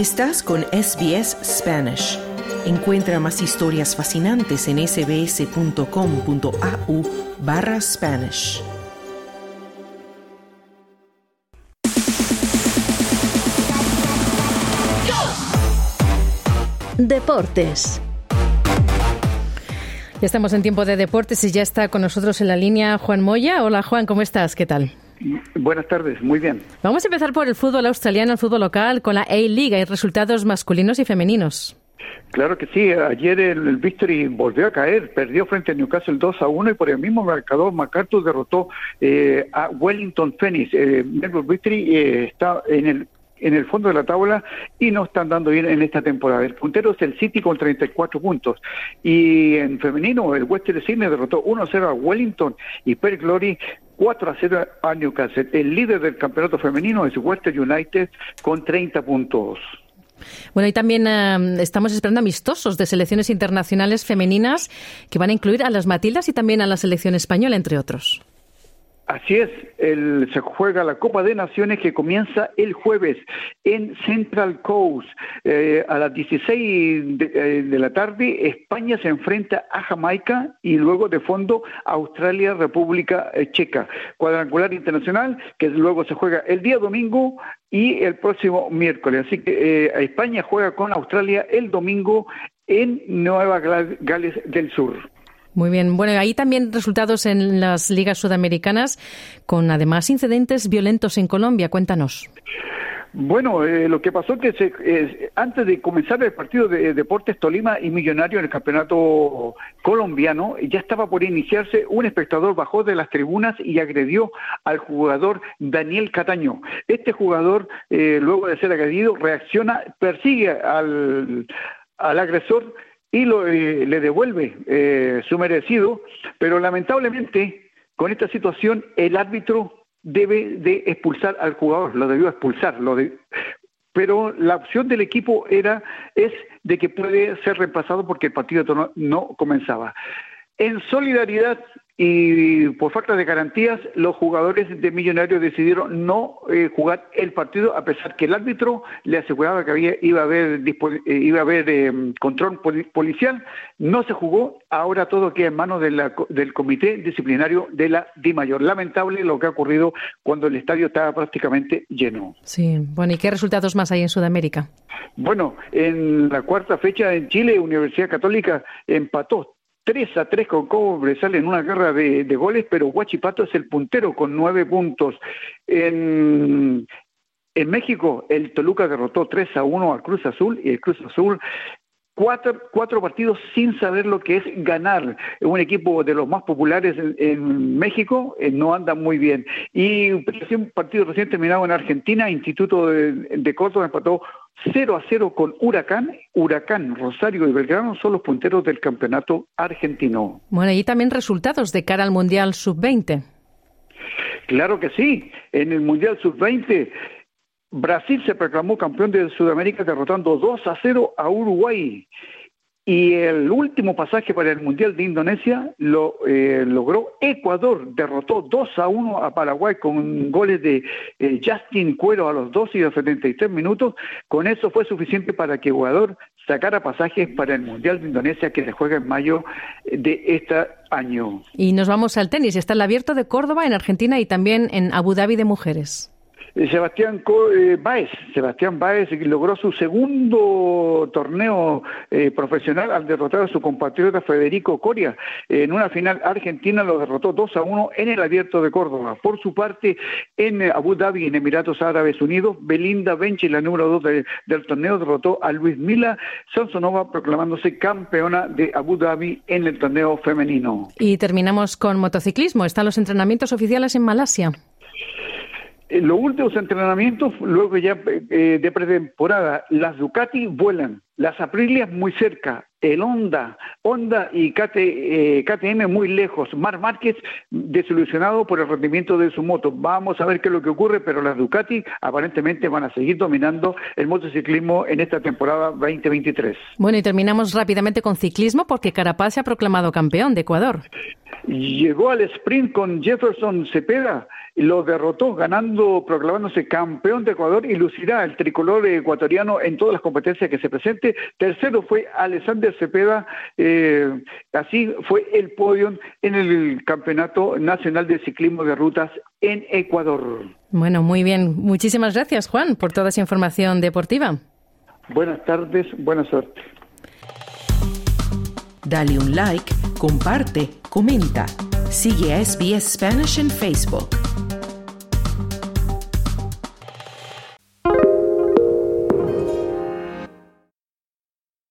Estás con SBS Spanish. Encuentra más historias fascinantes en sbs.com.au barra Spanish. Deportes. Ya estamos en tiempo de deportes y ya está con nosotros en la línea Juan Moya. Hola Juan, ¿cómo estás? ¿Qué tal? Buenas tardes, muy bien. Vamos a empezar por el fútbol australiano, el fútbol local, con la A-League. Hay resultados masculinos y femeninos. Claro que sí, ayer el, Victory volvió a caer, perdió frente a Newcastle 2 a 1 y por el mismo marcador MacArthur derrotó eh, a Wellington Phoenix. Eh, Melbourne Victory eh, está en el en el fondo de la tabla y no están dando bien en esta temporada. El puntero es el City con 34 puntos. Y en femenino, el Western Sydney derrotó 1-0 a Wellington y Per Glory 4 0 a Newcastle. El líder del campeonato femenino es Western United con 30 puntos. Bueno, y también estamos esperando amistosos de selecciones internacionales femeninas que van a incluir a las Matildas y también a la selección española, entre otros. Así es, se juega la Copa de Naciones que comienza el jueves en Central Coast eh, a las 16 eh, de, la tarde. España se enfrenta a Jamaica y luego de fondo Australia, República eh, Checa. Cuadrangular internacional que luego se juega el día domingo y el próximo miércoles. Así que España juega con Australia el domingo en Nueva Gales del Sur. Muy bien. Bueno, ahí también resultados en las ligas sudamericanas, con además incidentes violentos en Colombia. Cuéntanos. Bueno, eh, lo que pasó que se, antes de comenzar el partido de Deportes Tolima y Millonario en el campeonato colombiano, ya estaba por iniciarse, un espectador bajó de las tribunas y agredió al jugador Daniel Cataño. Este jugador, eh, luego de ser agredido, reacciona, persigue al, al agresor y lo, eh, le devuelve eh, su merecido, pero lamentablemente con esta situación el árbitro debe de expulsar al jugador, lo debió expulsar, pero la opción del equipo era es de que puede ser reemplazado porque el partido no comenzaba. En solidaridad y por falta de garantías los jugadores de Millonarios decidieron no eh, jugar el partido a pesar que el árbitro le aseguraba que había, iba a haber, eh, iba a haber eh, control policial, no se jugó, ahora todo queda en manos del comité disciplinario de la DIMAYOR. Lamentable lo que ha ocurrido cuando el estadio estaba prácticamente lleno. Sí, bueno, ¿y qué resultados más hay en Sudamérica? Bueno, en la cuarta fecha en Chile, Universidad Católica empató 3 a 3 con Cobre sale en una guerra de, goles, pero Huachipato es el puntero con nueve puntos. En, en México, el Toluca derrotó 3 a 1 al Cruz Azul y el Cruz Azul Cuatro, cuatro, partidos sin saber lo que es ganar. Un equipo de los más populares en, México eh, no anda muy bien. Y un partido recién terminado en Argentina, Instituto de, de Córdoba empató 0 a 0 con Huracán. Huracán, Rosario y Belgrano son los punteros del campeonato argentino. Bueno, y también resultados de cara al Mundial Sub-20. Claro que sí. En el Mundial Sub-20, Brasil se proclamó campeón de Sudamérica derrotando 2 a 0 a Uruguay. Y el último pasaje para el Mundial de Indonesia lo eh, logró Ecuador, derrotó 2 a 1 a Paraguay con goles de eh, Justin Cuero a los 2 y los 73 minutos. Con eso fue suficiente para que Ecuador sacara pasajes para el Mundial de Indonesia que se juega en mayo de este año. Y nos vamos al tenis. Está el abierto de Córdoba en Argentina y también en Abu Dhabi de mujeres. Eh, Sebastián eh, Baez. Sebastián Baez logró su segundo torneo eh, profesional al derrotar a su compatriota Federico Coria. En una final argentina lo derrotó 2 a 1 en el Abierto de Córdoba. Por su parte, en Abu Dhabi, en Emiratos Árabes Unidos, Belinda Benchi, la número 2 del torneo, derrotó a Luis Mila Sansonova, proclamándose campeona de Abu Dhabi en el torneo femenino. Y terminamos con motociclismo. Están los entrenamientos oficiales en Malasia. En los últimos entrenamientos, luego ya eh, de pretemporada, las Ducati vuelan, las Aprilias muy cerca, el Honda, Honda y KTM eh, muy lejos. Mar Márquez desilusionado por el rendimiento de su moto. Vamos a ver qué es lo que ocurre, pero las Ducati aparentemente van a seguir dominando el motociclismo en esta temporada 2023. Bueno, y terminamos rápidamente con ciclismo porque Carapaz se ha proclamado campeón de Ecuador. Llegó al sprint con Jefferson Cepeda lo derrotó ganando, proclamándose campeón de Ecuador y lucirá el tricolor ecuatoriano en todas las competencias que se presente. Tercero fue Alexander Cepeda, eh, así fue el podio en el Campeonato Nacional de Ciclismo de Rutas en Ecuador. Bueno, muy bien. Muchísimas gracias, Juan, por toda esa información deportiva. Buenas tardes, buena suerte. Dale un like, comparte, comenta. Sigue a SBS Spanish en Facebook.